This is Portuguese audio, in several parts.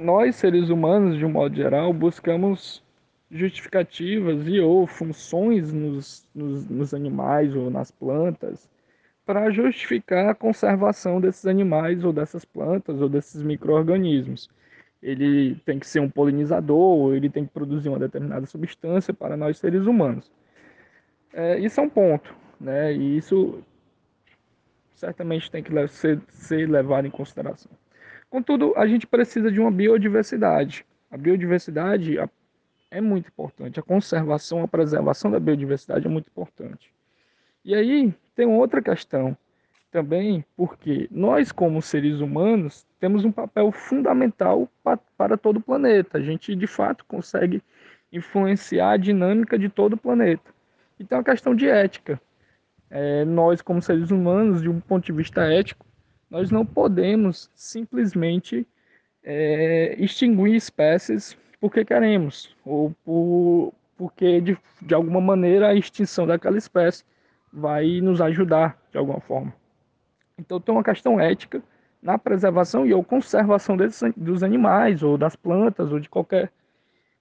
nós, seres humanos, de um modo geral, buscamos justificativas e ou funções nos, nos, nos animais ou nas plantas para justificar a conservação desses animais ou dessas plantas ou desses micro-organismos. Ele tem que ser um polinizador, ou ele tem que produzir uma determinada substância para nós seres humanos. É, isso é um ponto, né? E isso certamente tem que ser, ser levado em consideração. Contudo, a gente precisa de uma biodiversidade. A biodiversidade é muito importante. A conservação, a preservação da biodiversidade é muito importante. E aí tem outra questão também, porque nós, como seres humanos, temos um papel fundamental para todo o planeta. A gente, de fato, consegue influenciar a dinâmica de todo o planeta. Então, a questão de ética. É, nós, como seres humanos, de um ponto de vista ético, nós não podemos simplesmente é, extinguir espécies porque queremos, ou por, porque de, de alguma maneira a extinção daquela espécie vai nos ajudar de alguma forma. Então tem uma questão ética na preservação e ou conservação desses, dos animais, ou das plantas, ou de qualquer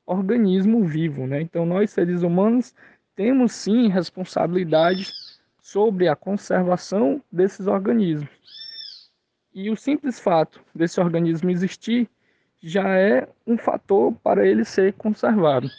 organismo vivo. Né? Então nós, seres humanos, temos sim responsabilidade sobre a conservação desses organismos. E o simples fato desse organismo existir já é um fator para ele ser conservado.